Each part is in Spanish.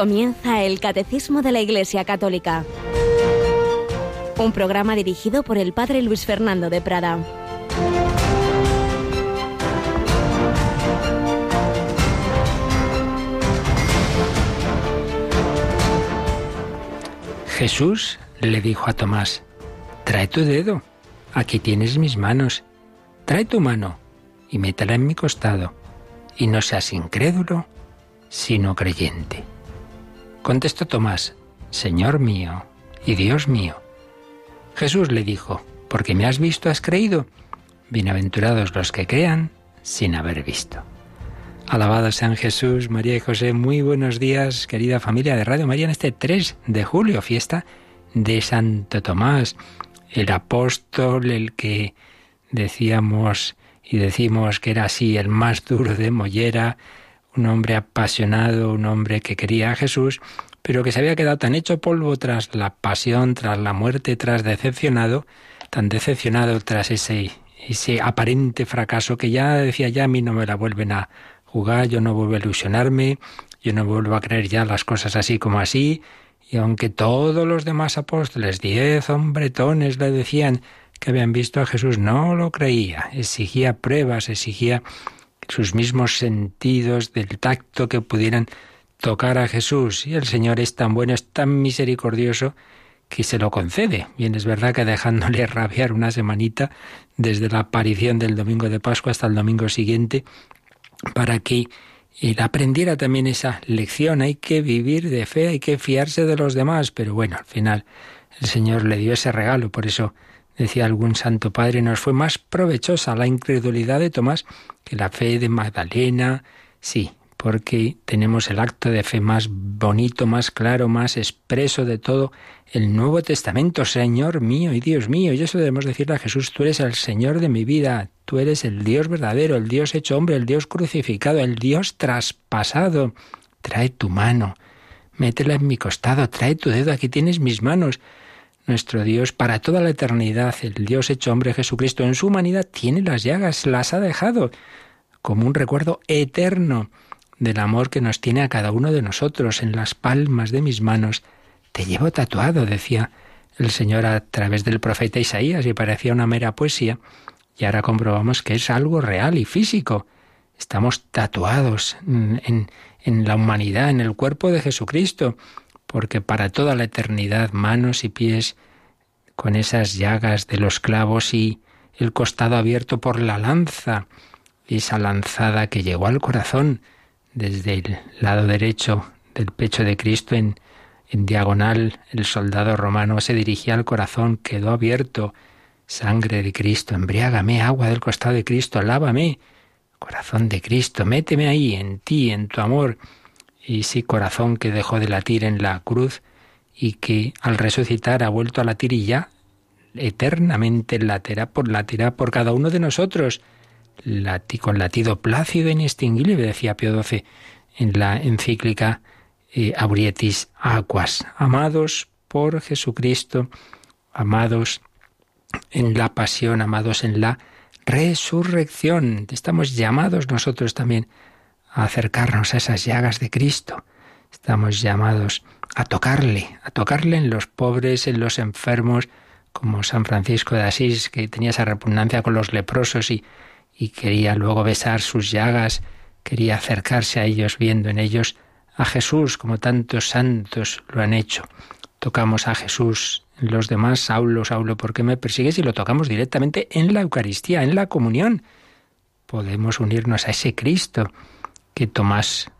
Comienza el Catecismo de la Iglesia Católica. Un programa dirigido por el Padre Luis Fernando de Prada. Jesús le dijo a Tomás, trae tu dedo, aquí tienes mis manos, trae tu mano y métela en mi costado, y no seas incrédulo, sino creyente. Contestó Tomás, Señor mío y Dios mío. Jesús le dijo, porque me has visto, has creído. Bienaventurados los que crean sin haber visto. Alabado sean Jesús, María y José. Muy buenos días, querida familia de Radio María, en este 3 de julio, fiesta de Santo Tomás, el apóstol, el que decíamos y decimos que era así el más duro de Mollera, un hombre apasionado, un hombre que quería a Jesús, pero que se había quedado tan hecho polvo tras la pasión, tras la muerte, tras decepcionado, tan decepcionado tras ese, ese aparente fracaso que ya decía ya a mí no me la vuelven a jugar, yo no vuelvo a ilusionarme, yo no vuelvo a creer ya las cosas así como así, y aunque todos los demás apóstoles, diez hombretones, le decían que habían visto a Jesús, no lo creía, exigía pruebas, exigía sus mismos sentidos del tacto que pudieran tocar a Jesús. Y el Señor es tan bueno, es tan misericordioso que se lo concede. Bien, es verdad que dejándole rabiar una semanita desde la aparición del domingo de Pascua hasta el domingo siguiente, para que él aprendiera también esa lección. Hay que vivir de fe, hay que fiarse de los demás. Pero bueno, al final el Señor le dio ese regalo. Por eso decía algún santo padre, nos fue más provechosa la incredulidad de Tomás que la fe de Magdalena. Sí, porque tenemos el acto de fe más bonito, más claro, más expreso de todo el Nuevo Testamento, Señor mío y Dios mío. Y eso debemos decirle a Jesús, tú eres el Señor de mi vida, tú eres el Dios verdadero, el Dios hecho hombre, el Dios crucificado, el Dios traspasado. Trae tu mano, métela en mi costado, trae tu dedo, aquí tienes mis manos nuestro Dios para toda la eternidad, el Dios hecho hombre Jesucristo en su humanidad tiene las llagas, las ha dejado como un recuerdo eterno del amor que nos tiene a cada uno de nosotros en las palmas de mis manos. Te llevo tatuado, decía el Señor a través del profeta Isaías y parecía una mera poesía. Y ahora comprobamos que es algo real y físico. Estamos tatuados en, en la humanidad, en el cuerpo de Jesucristo porque para toda la eternidad manos y pies con esas llagas de los clavos y el costado abierto por la lanza, esa lanzada que llegó al corazón desde el lado derecho del pecho de Cristo en, en diagonal, el soldado romano se dirigía al corazón, quedó abierto, sangre de Cristo, embriágame, agua del costado de Cristo, lávame, corazón de Cristo, méteme ahí, en ti, en tu amor, y sí corazón que dejó de latir en la cruz y que al resucitar ha vuelto a latir y ya eternamente latirá por latirá por cada uno de nosotros. Con latido plácido e inextinguible decía Pío XII en la encíclica eh, Aurietis Aquas. Amados por Jesucristo amados en la pasión amados en la resurrección. Estamos llamados nosotros también a acercarnos a esas llagas de Cristo. Estamos llamados a tocarle, a tocarle en los pobres, en los enfermos, como San Francisco de Asís, que tenía esa repugnancia con los leprosos y, y quería luego besar sus llagas, quería acercarse a ellos viendo en ellos a Jesús, como tantos santos lo han hecho. Tocamos a Jesús en los demás, Saulo, Saulo, ¿por qué me persigues? Y lo tocamos directamente en la Eucaristía, en la comunión. Podemos unirnos a ese Cristo que Tomás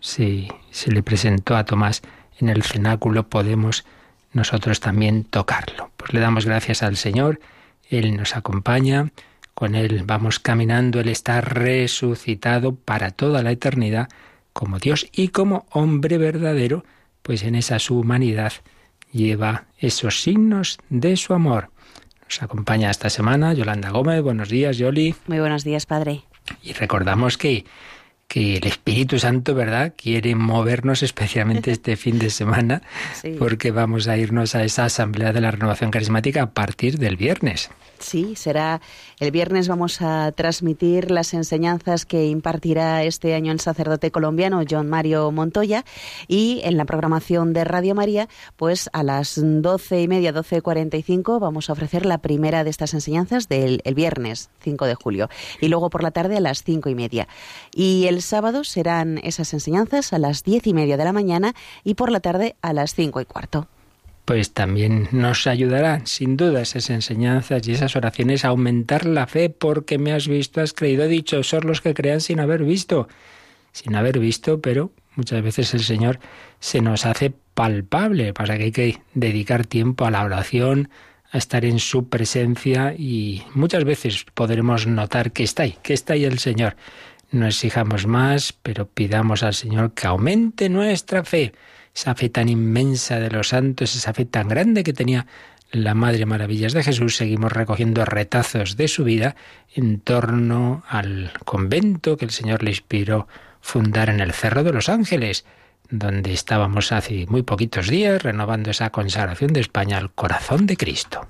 se, se le presentó a Tomás en el cenáculo, podemos nosotros también tocarlo. Pues le damos gracias al Señor, Él nos acompaña, con Él vamos caminando, Él está resucitado para toda la eternidad como Dios y como hombre verdadero, pues en esa su humanidad lleva esos signos de su amor. Nos acompaña esta semana Yolanda Gómez. Buenos días, Yoli. Muy buenos días, Padre. Y recordamos que que el Espíritu Santo, ¿verdad?, quiere movernos especialmente este fin de semana, porque vamos a irnos a esa asamblea de la renovación carismática a partir del viernes. Sí, será el viernes vamos a transmitir las enseñanzas que impartirá este año el sacerdote colombiano John Mario Montoya y en la programación de Radio María, pues a las doce y media, doce cuarenta y cinco, vamos a ofrecer la primera de estas enseñanzas del viernes 5 de julio y luego por la tarde a las cinco y media. Y el sábado serán esas enseñanzas a las diez y media de la mañana y por la tarde a las cinco y cuarto. Pues también nos ayudará, sin duda, esas enseñanzas y esas oraciones a aumentar la fe, porque me has visto, has creído, dicho, son los que crean sin haber visto, sin haber visto, pero muchas veces el Señor se nos hace palpable, pasa que hay que dedicar tiempo a la oración, a estar en su presencia y muchas veces podremos notar que está ahí, que está ahí el Señor. No exijamos más, pero pidamos al Señor que aumente nuestra fe esa fe tan inmensa de los santos, esa fe tan grande que tenía la Madre Maravillas de Jesús, seguimos recogiendo retazos de su vida en torno al convento que el Señor le inspiró fundar en el Cerro de los Ángeles, donde estábamos hace muy poquitos días renovando esa consagración de España al corazón de Cristo.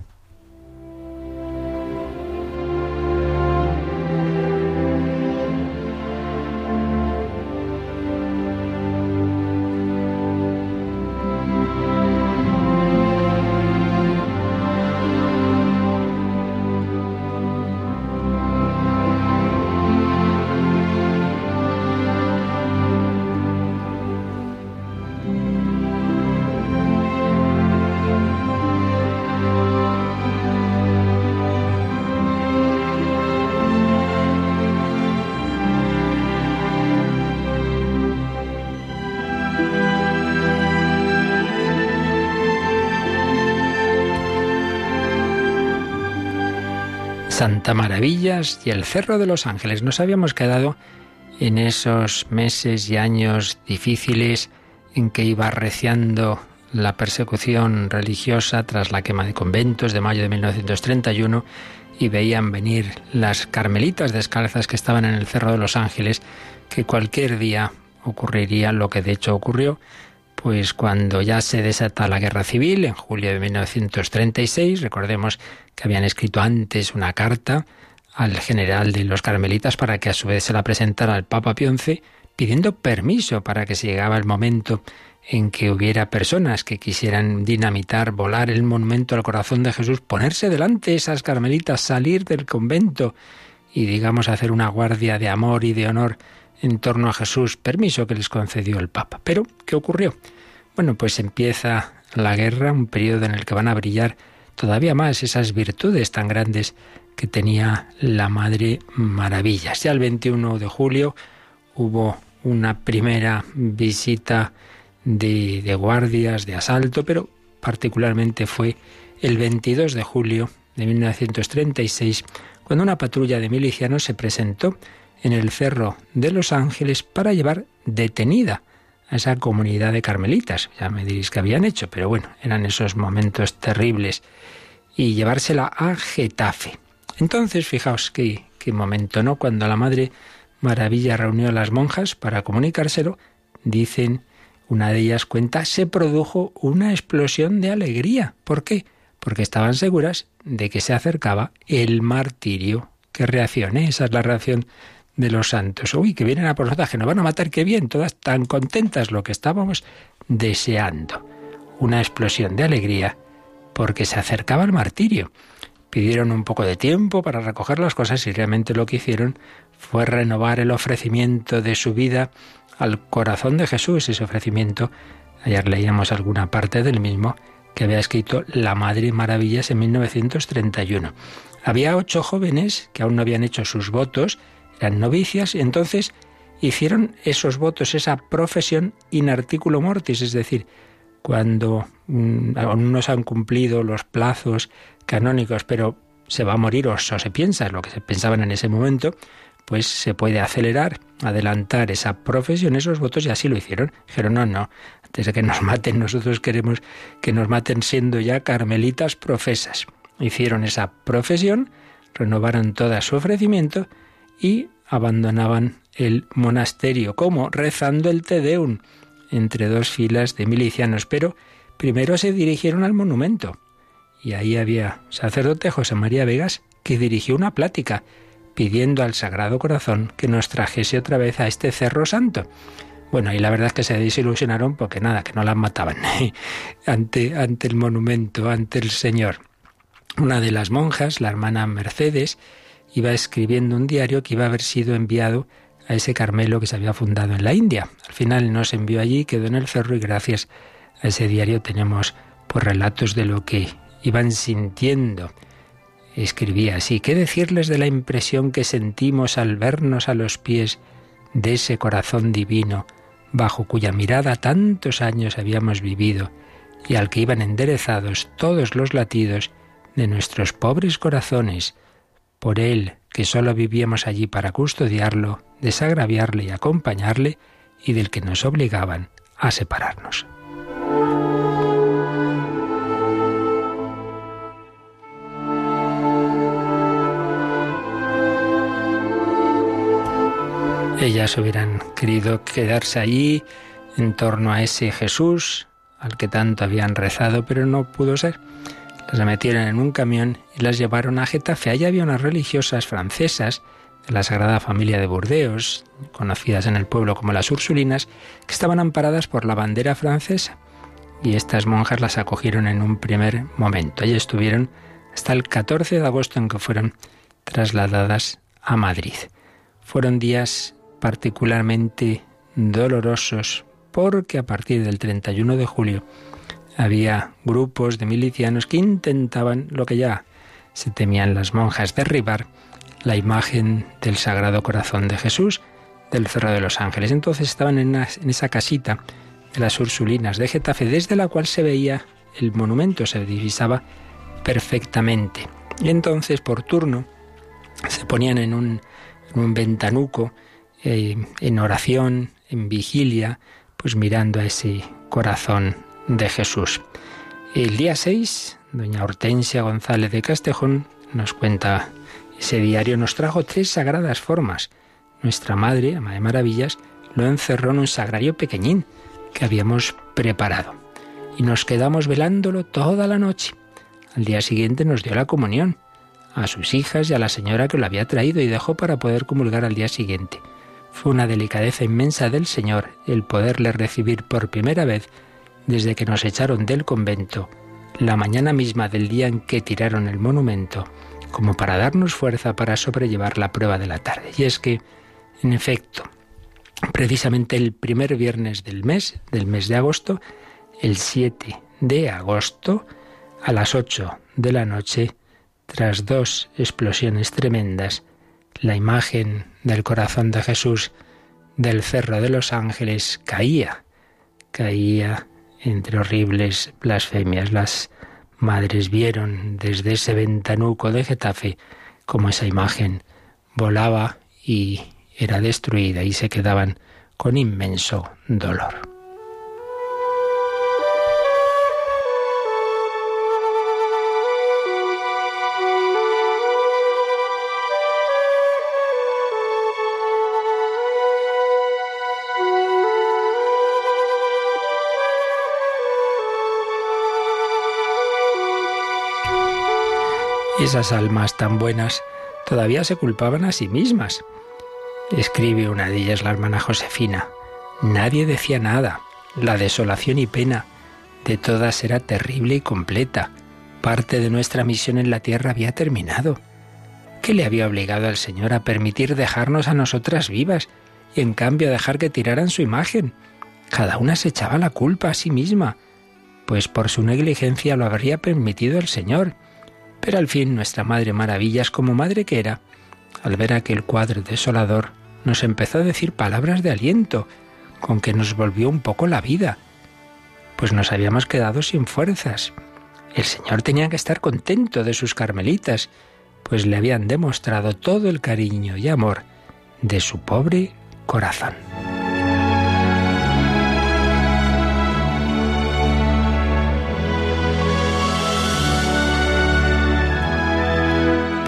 Santa Maravillas y el Cerro de los Ángeles. Nos habíamos quedado en esos meses y años difíciles en que iba arreciando la persecución religiosa tras la quema de conventos de mayo de 1931 y veían venir las carmelitas descalzas que estaban en el Cerro de los Ángeles, que cualquier día ocurriría lo que de hecho ocurrió, pues cuando ya se desata la guerra civil, en julio de 1936, recordemos que habían escrito antes una carta al general de los carmelitas para que a su vez se la presentara al Papa Pío XI, pidiendo permiso para que si llegaba el momento en que hubiera personas que quisieran dinamitar, volar el monumento al corazón de Jesús, ponerse delante de esas carmelitas, salir del convento y digamos hacer una guardia de amor y de honor en torno a Jesús, permiso que les concedió el Papa. Pero, ¿qué ocurrió? Bueno, pues empieza la guerra, un periodo en el que van a brillar todavía más esas virtudes tan grandes que tenía la Madre Maravillas. Ya el 21 de julio hubo una primera visita de, de, guardias, de asalto, pero particularmente fue el 22 de julio de 1936, cuando una patrulla de milicianos se presentó en el Cerro de los Ángeles para llevar detenida a esa comunidad de carmelitas. Ya me diréis que habían hecho, pero bueno, eran esos momentos terribles. Y llevársela a Getafe. Entonces, fijaos qué, qué momento, ¿no? Cuando la Madre Maravilla reunió a las monjas para comunicárselo, dicen, una de ellas cuenta, se produjo una explosión de alegría. ¿Por qué? Porque estaban seguras de que se acercaba el martirio. ¿Qué reacción? Esa es la reacción de los santos. Uy, que vienen a por nosotras, que nos van a matar, qué bien, todas tan contentas, lo que estábamos deseando. Una explosión de alegría porque se acercaba el martirio. Pidieron un poco de tiempo para recoger las cosas y realmente lo que hicieron fue renovar el ofrecimiento de su vida al corazón de Jesús. Ese ofrecimiento, ayer leíamos alguna parte del mismo, que había escrito La Madre Maravillas en 1931. Había ocho jóvenes que aún no habían hecho sus votos, eran novicias y entonces hicieron esos votos, esa profesión in articulo mortis, es decir, cuando mm, aún no se han cumplido los plazos canónicos, pero se va a morir o, se piensa, lo que se pensaban en ese momento, pues se puede acelerar, adelantar esa profesión, esos votos, y así lo hicieron. Dijeron, no, no, antes de que nos maten, nosotros queremos que nos maten siendo ya carmelitas profesas. Hicieron esa profesión, renovaron todo su ofrecimiento y abandonaban el monasterio. ¿Cómo? Rezando el Te Deum entre dos filas de milicianos. Pero primero se dirigieron al monumento. Y ahí había sacerdote José María Vegas que dirigió una plática pidiendo al Sagrado Corazón que nos trajese otra vez a este Cerro Santo. Bueno, y la verdad es que se desilusionaron porque nada, que no las mataban ante, ante el monumento, ante el Señor. Una de las monjas, la hermana Mercedes, iba escribiendo un diario que iba a haber sido enviado a ese Carmelo que se había fundado en la India. Al final no se envió allí, quedó en el cerro y gracias a ese diario tenemos pues, relatos de lo que iban sintiendo. Escribía así, ¿qué decirles de la impresión que sentimos al vernos a los pies de ese corazón divino, bajo cuya mirada tantos años habíamos vivido, y al que iban enderezados todos los latidos de nuestros pobres corazones, por él que sólo vivíamos allí para custodiarlo, desagraviarle y acompañarle, y del que nos obligaban a separarnos. Ellas hubieran querido quedarse allí en torno a ese Jesús al que tanto habían rezado, pero no pudo ser. Las metieron en un camión y las llevaron a Getafe. Allí había unas religiosas francesas de la Sagrada Familia de Burdeos, conocidas en el pueblo como las Ursulinas, que estaban amparadas por la bandera francesa. Y estas monjas las acogieron en un primer momento. Allí estuvieron hasta el 14 de agosto en que fueron trasladadas a Madrid. Fueron días particularmente dolorosos porque a partir del 31 de julio había grupos de milicianos que intentaban lo que ya se temían las monjas, derribar la imagen del Sagrado Corazón de Jesús del Cerro de los Ángeles. Entonces estaban en, esa casita de las Ursulinas de Getafe, desde la cual se veía el monumento, se divisaba perfectamente. Y entonces, por turno, se ponían en un, en un ventanuco eh, en oración, en vigilia, pues mirando a ese corazón de Jesús. El día 6, doña Hortensia González de Castejón nos cuenta, ese diario nos trajo tres sagradas formas. Nuestra madre, ama de maravillas, lo encerró en un sagrario pequeñín que habíamos preparado. Y nos quedamos velándolo toda la noche. Al día siguiente nos dio la comunión a sus hijas y a la señora que lo había traído y dejó para poder comulgar al día siguiente. Fue una delicadeza inmensa del Señor el poderle recibir por primera vez desde que nos echaron del convento, la mañana misma del día en que tiraron el monumento, como para darnos fuerza para sobrellevar la prueba de la tarde. Y es que, en efecto, precisamente el primer viernes del mes, del mes de agosto, el 7 de agosto, a las 8 de la noche, tras dos explosiones tremendas, la imagen del corazón de Jesús del Cerro de los Ángeles caía, caía entre horribles blasfemias. Las madres vieron desde ese ventanuco de Getafe como esa imagen volaba y era destruida y se quedaban con inmenso dolor. Esas almas tan buenas todavía se culpaban a sí mismas. Escribe una de ellas la hermana Josefina. Nadie decía nada. La desolación y pena de todas era terrible y completa. Parte de nuestra misión en la tierra había terminado. ¿Qué le había obligado al Señor a permitir dejarnos a nosotras vivas y en cambio dejar que tiraran su imagen? Cada una se echaba la culpa a sí misma, pues por su negligencia lo habría permitido el Señor. Pero al fin nuestra Madre Maravillas, como madre que era, al ver aquel cuadro desolador, nos empezó a decir palabras de aliento, con que nos volvió un poco la vida, pues nos habíamos quedado sin fuerzas. El Señor tenía que estar contento de sus carmelitas, pues le habían demostrado todo el cariño y amor de su pobre corazón.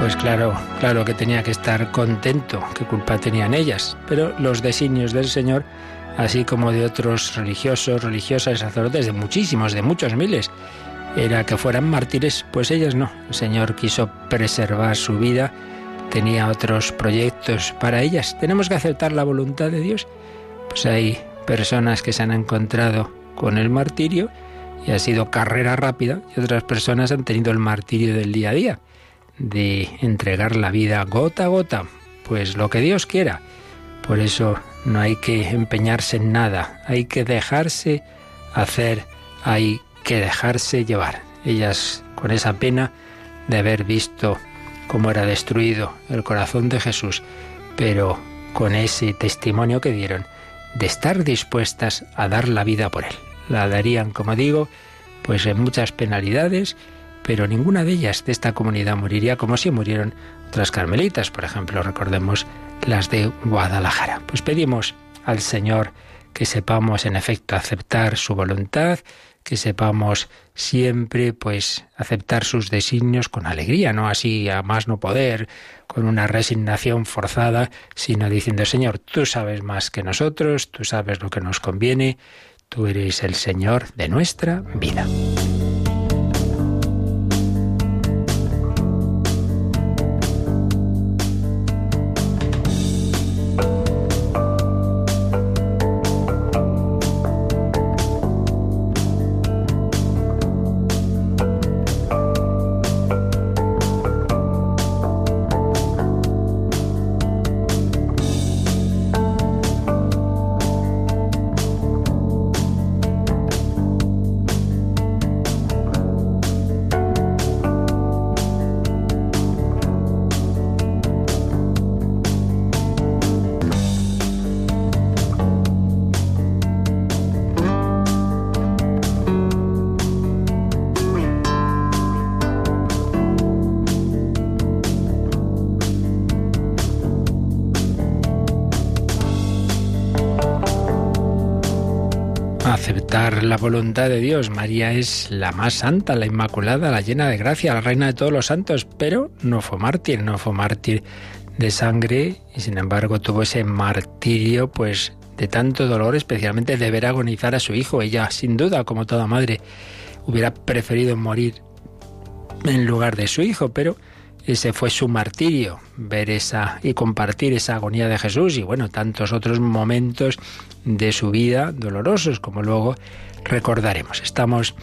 Pues claro, claro que tenía que estar contento, qué culpa tenían ellas, pero los designios del Señor, así como de otros religiosos, religiosas, sacerdotes, de muchísimos, de muchos miles, era que fueran mártires, pues ellas no. El Señor quiso preservar su vida, tenía otros proyectos para ellas. Tenemos que aceptar la voluntad de Dios. Pues hay personas que se han encontrado con el martirio y ha sido carrera rápida y otras personas han tenido el martirio del día a día de entregar la vida gota a gota, pues lo que Dios quiera. Por eso no hay que empeñarse en nada, hay que dejarse hacer, hay que dejarse llevar. Ellas con esa pena de haber visto cómo era destruido el corazón de Jesús, pero con ese testimonio que dieron de estar dispuestas a dar la vida por él. La darían, como digo, pues en muchas penalidades, pero ninguna de ellas de esta comunidad moriría como si murieron otras carmelitas, por ejemplo, recordemos las de Guadalajara. Pues pedimos al Señor que sepamos en efecto aceptar su voluntad, que sepamos siempre pues aceptar sus designios con alegría, no así a más no poder, con una resignación forzada, sino diciendo, Señor, tú sabes más que nosotros, tú sabes lo que nos conviene, tú eres el Señor de nuestra vida. La voluntad de Dios. María es la más santa, la inmaculada, la llena de gracia, la reina de todos los santos, pero no fue mártir, no fue mártir de sangre y sin embargo tuvo ese martirio pues de tanto dolor, especialmente de ver agonizar a su hijo. Ella, sin duda, como toda madre, hubiera preferido morir en lugar de su hijo, pero ese fue su martirio, ver esa y compartir esa agonía de Jesús y bueno, tantos otros momentos de su vida dolorosos como luego recordaremos. Estamos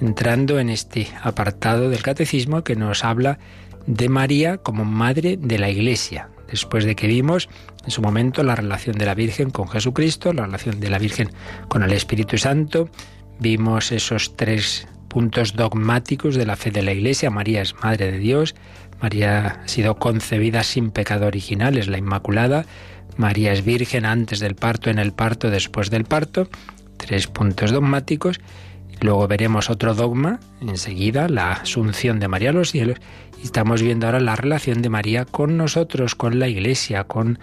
entrando en este apartado del catecismo que nos habla de María como madre de la Iglesia. Después de que vimos en su momento la relación de la Virgen con Jesucristo, la relación de la Virgen con el Espíritu Santo, vimos esos tres puntos dogmáticos de la fe de la Iglesia. María es Madre de Dios, María ha sido concebida sin pecado original, es la Inmaculada, María es Virgen antes del parto, en el parto, después del parto, tres puntos dogmáticos. Luego veremos otro dogma, enseguida, la asunción de María a los cielos. Y estamos viendo ahora la relación de María con nosotros, con la Iglesia, con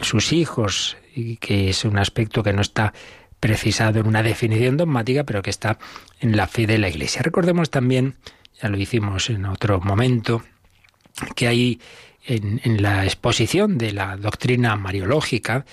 sus hijos, y que es un aspecto que no está precisado en una definición dogmática, pero que está en la fe de la Iglesia. Recordemos también, ya lo hicimos en otro momento, que hay en, la exposición de la doctrina mariológica,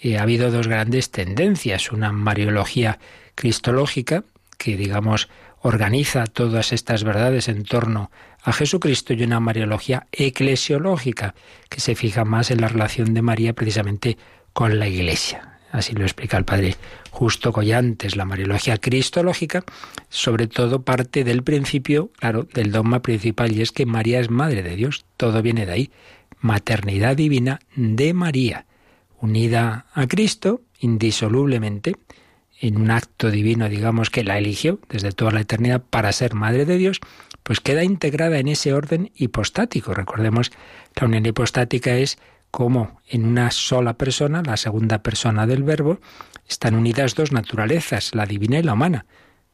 eh, ha habido dos grandes tendencias. Una mariología cristológica, que digamos organiza todas estas verdades en torno a Jesucristo, y una mariología eclesiológica, que se fija más en la relación de María precisamente con la Iglesia. Así lo explica el padre Justo Collantes. La mariología cristológica, sobre todo, parte del principio, claro, del dogma principal, y es que María es madre de Dios. Todo viene de ahí. Maternidad divina de María unida a Cristo indisolublemente en un acto divino, digamos, que la eligió desde toda la eternidad para ser Madre de Dios, pues queda integrada en ese orden hipostático. Recordemos, la unión hipostática es como en una sola persona, la segunda persona del verbo, están unidas dos naturalezas, la divina y la humana.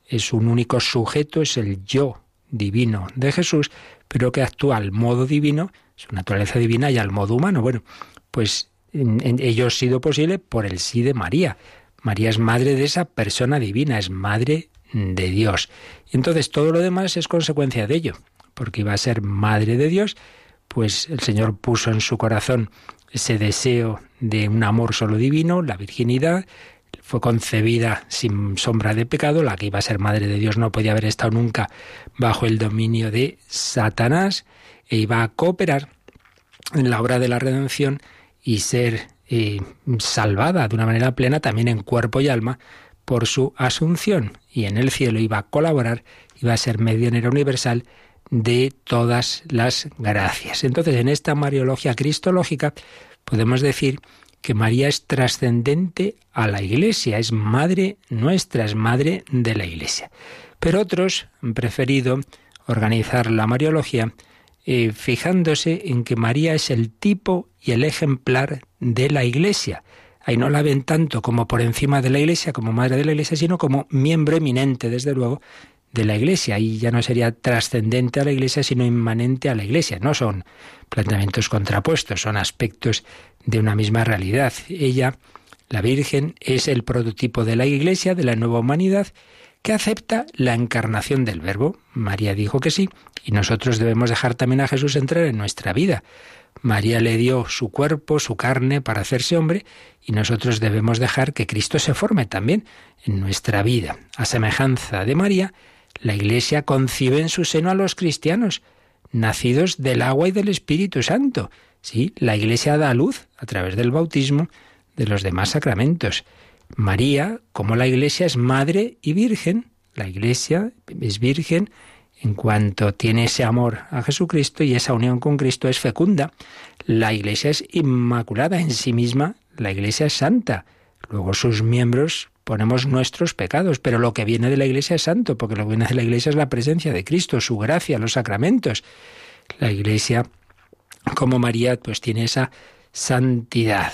Es un único sujeto, es el yo divino de Jesús, pero que actúa al modo divino, su naturaleza divina y al modo humano. Bueno, pues ello ha sido posible por el sí de María. María es madre de esa persona divina, es madre de Dios. Y entonces todo lo demás es consecuencia de ello, porque iba a ser madre de Dios, pues el Señor puso en su corazón ese deseo de un amor solo divino, la virginidad, fue concebida sin sombra de pecado, la que iba a ser madre de Dios no podía haber estado nunca bajo el dominio de Satanás e iba a cooperar en la obra de la redención y ser eh, salvada de una manera plena también en cuerpo y alma por su asunción. Y en el cielo iba a colaborar, iba a ser medianera universal de todas las gracias. Entonces, en esta mariología cristológica podemos decir que María es trascendente a la Iglesia, es madre nuestra, es madre de la Iglesia. Pero otros han preferido organizar la Mariología eh, fijándose en que María es el tipo y el ejemplar de la Iglesia. Ahí no la ven tanto como por encima de la Iglesia, como madre de la Iglesia, sino como miembro eminente, desde luego, de la Iglesia. Y ya no sería trascendente a la Iglesia, sino inmanente a la Iglesia. No son planteamientos contrapuestos, son aspectos de una misma realidad. Ella, la Virgen, es el prototipo de la Iglesia, de la nueva humanidad, que acepta la encarnación del Verbo. María dijo que sí, y nosotros debemos dejar también a Jesús entrar en nuestra vida. María le dio su cuerpo, su carne, para hacerse hombre, y nosotros debemos dejar que Cristo se forme también en nuestra vida. A semejanza de María, la Iglesia concibe en su seno a los cristianos, nacidos del agua y del Espíritu Santo. Sí, la Iglesia da luz a través del bautismo de los demás sacramentos. María, como la Iglesia, es madre y virgen. La Iglesia es virgen en cuanto tiene ese amor a Jesucristo y esa unión con Cristo es fecunda. La Iglesia es inmaculada en sí misma, la Iglesia es santa. Luego sus miembros ponemos nuestros pecados, pero lo que viene de la Iglesia es santo, porque lo que viene de la Iglesia es la presencia de Cristo, su gracia, los sacramentos. La Iglesia, como María, pues tiene esa santidad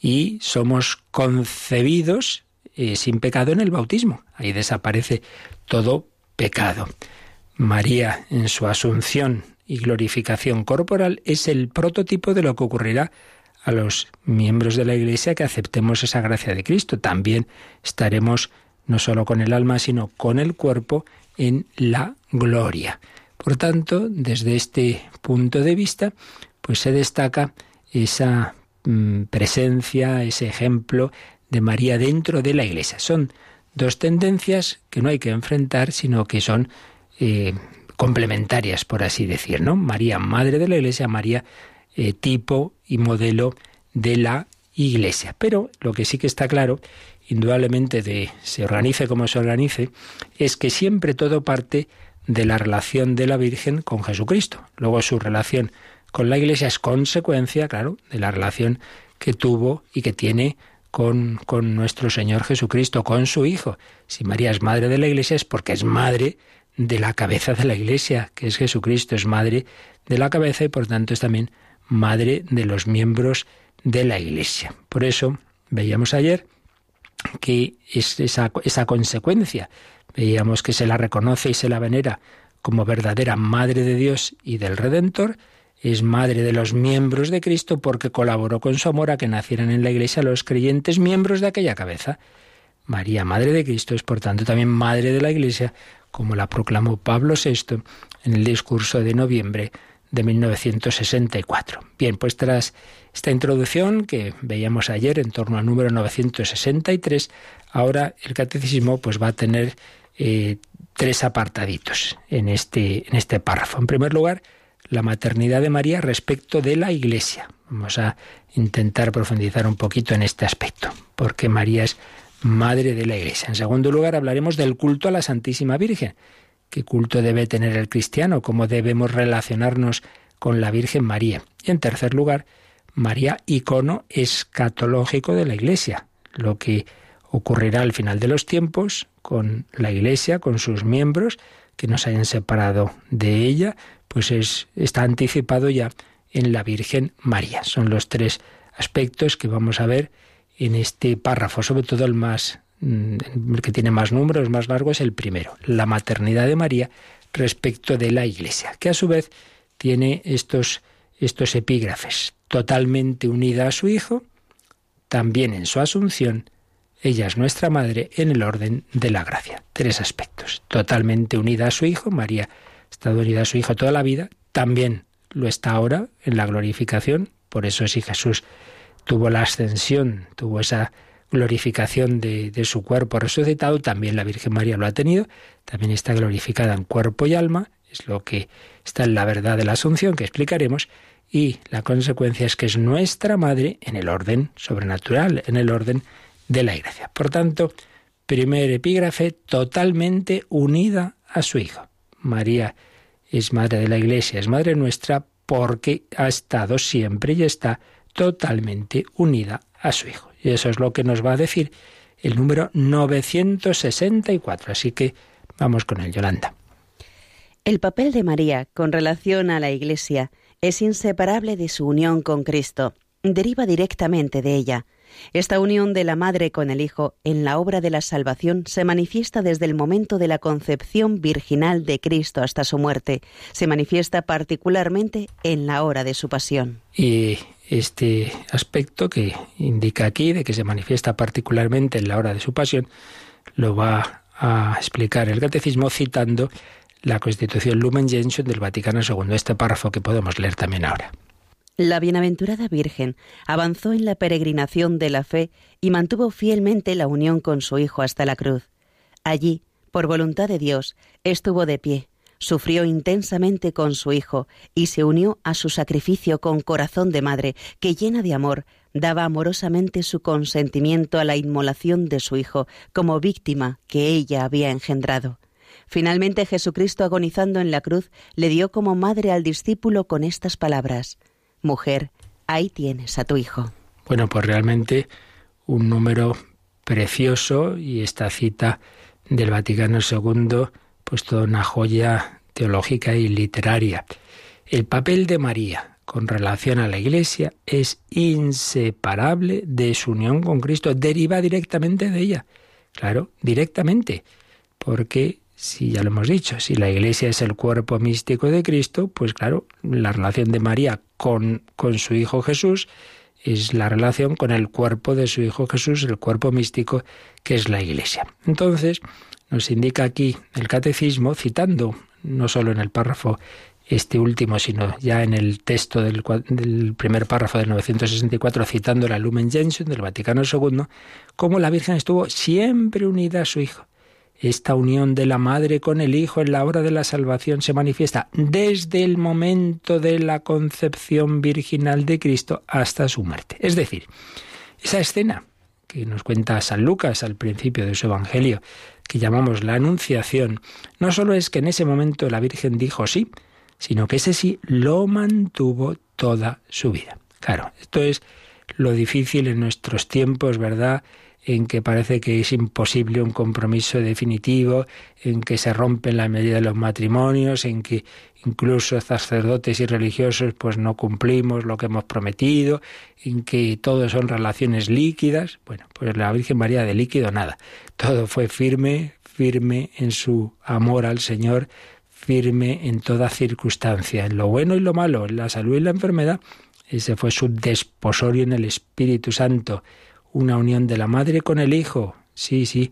y somos concebidos eh, sin pecado en el bautismo. Ahí desaparece todo pecado. María, en su asunción y glorificación corporal, es el prototipo de lo que ocurrirá a los miembros de la Iglesia que aceptemos esa gracia de Cristo. También estaremos no solo con el alma, sino con el cuerpo en la gloria. Por tanto, desde este punto de vista, pues se destaca esa mm, presencia, ese ejemplo de María dentro de la Iglesia. Son dos tendencias que no hay que enfrentar, sino que son eh, complementarias, por así decir, ¿no? María, madre de la Iglesia, María, eh, tipo y modelo de la Iglesia. Pero lo que sí que está claro, indudablemente de se organice como se organice, es que siempre todo parte de la relación de la Virgen con Jesucristo. Luego su relación con la Iglesia es consecuencia, claro, de la relación que tuvo y que tiene con, con nuestro Señor Jesucristo, con su Hijo. Si María es madre de la Iglesia es porque es madre de la cabeza de la Iglesia, que es Jesucristo, es madre de la cabeza y por tanto es también madre de los miembros de la Iglesia. Por eso veíamos ayer que es esa, esa consecuencia. Veíamos que se la reconoce y se la venera como verdadera madre de Dios y del Redentor, es madre de los miembros de Cristo porque colaboró con su amor a que nacieran en la Iglesia los creyentes miembros de aquella cabeza. María, madre de Cristo, es por tanto también madre de la Iglesia, como la proclamó Pablo VI en el discurso de noviembre de 1964. Bien, pues tras esta introducción que veíamos ayer en torno al número 963, ahora el catecismo pues va a tener eh, tres apartaditos en este, en este párrafo. En primer lugar, la maternidad de María respecto de la Iglesia. Vamos a intentar profundizar un poquito en este aspecto, porque María es madre de la Iglesia. En segundo lugar, hablaremos del culto a la Santísima Virgen. ¿Qué culto debe tener el cristiano? ¿Cómo debemos relacionarnos con la Virgen María? Y en tercer lugar, María, icono escatológico de la Iglesia, lo que ocurrirá al final de los tiempos con la Iglesia, con sus miembros que nos hayan separado de ella, pues es, está anticipado ya en la Virgen María. Son los tres aspectos que vamos a ver en este párrafo, sobre todo el más el que tiene más números, más largo, es el primero, la maternidad de María respecto de la Iglesia, que a su vez tiene estos, estos epígrafes, totalmente unida a su Hijo, también en su asunción, ella es nuestra madre en el orden de la gracia. Tres aspectos, totalmente unida a su Hijo, María ha estado unida a su Hijo toda la vida, también lo está ahora en la glorificación. Por eso si Jesús tuvo la ascensión, tuvo esa glorificación de, su cuerpo resucitado, también la Virgen María lo ha tenido, también está glorificada en cuerpo y alma, es lo que está en la verdad de la Asunción que explicaremos, y la consecuencia es que es nuestra madre en el orden sobrenatural, en el orden de la Iglesia. Por tanto, primer epígrafe totalmente unida a su Hijo. María es madre de la Iglesia, es madre nuestra porque ha estado siempre y está totalmente unida a su Hijo. Y eso es lo que nos va a decir el número 964. Así que vamos con el Yolanda. El papel de María con relación a la Iglesia es inseparable de su unión con Cristo, deriva directamente de ella. Esta unión de la Madre con el Hijo en la obra de la salvación se manifiesta desde el momento de la concepción virginal de Cristo hasta su muerte. Se manifiesta particularmente en la hora de su pasión. Y este aspecto que indica aquí, de que se manifiesta particularmente en la hora de su pasión, lo va a explicar el catecismo citando la Constitución Lumen Gentium del Vaticano II, este párrafo que podemos leer también ahora. La bienaventurada Virgen avanzó en la peregrinación de la fe y mantuvo fielmente la unión con su Hijo hasta la cruz. Allí, por voluntad de Dios, estuvo de pie, sufrió intensamente con su Hijo y se unió a su sacrificio con corazón de madre, que llena de amor, daba amorosamente su consentimiento a la inmolación de su Hijo como víctima que ella había engendrado. Finalmente Jesucristo agonizando en la cruz le dio como madre al discípulo con estas palabras Mujer, ahí tienes a tu hijo. Bueno, pues realmente un número precioso y esta cita del Vaticano II, pues toda una joya teológica y literaria. El papel de María con relación a la Iglesia es inseparable de su unión con Cristo, deriva directamente de ella. Claro, directamente, porque si ya lo hemos dicho, si la Iglesia es el cuerpo místico de Cristo, pues claro, la relación de María con, con su Hijo Jesús es la relación con el cuerpo de su Hijo Jesús, el cuerpo místico que es la Iglesia. Entonces, nos indica aquí el catecismo, citando no solo en el párrafo este último, sino ya en el texto del, del, primer párrafo del 964, citando la Lumen Gentium del Vaticano II, cómo la Virgen estuvo siempre unida a su Hijo. Esta unión de la madre con el hijo en la hora de la salvación se manifiesta desde el momento de la concepción virginal de Cristo hasta su muerte. Es decir, esa escena que nos cuenta San Lucas al principio de su Evangelio, que llamamos la Anunciación, no solo es que en ese momento la Virgen dijo sí, sino que ese sí lo mantuvo toda su vida. Claro, esto es lo difícil en nuestros tiempos, ¿verdad? En que parece que es imposible un compromiso definitivo, en que se rompen la medida de los matrimonios, en que incluso sacerdotes y religiosos pues no cumplimos lo que hemos prometido, en que todo son relaciones líquidas. Bueno, pues la Virgen María de líquido nada. Todo fue firme, firme en su amor al Señor, firme en toda circunstancia, en lo bueno y lo malo, en la salud y la enfermedad. Ese fue su desposorio en el Espíritu Santo una unión de la madre con el hijo. Sí, sí,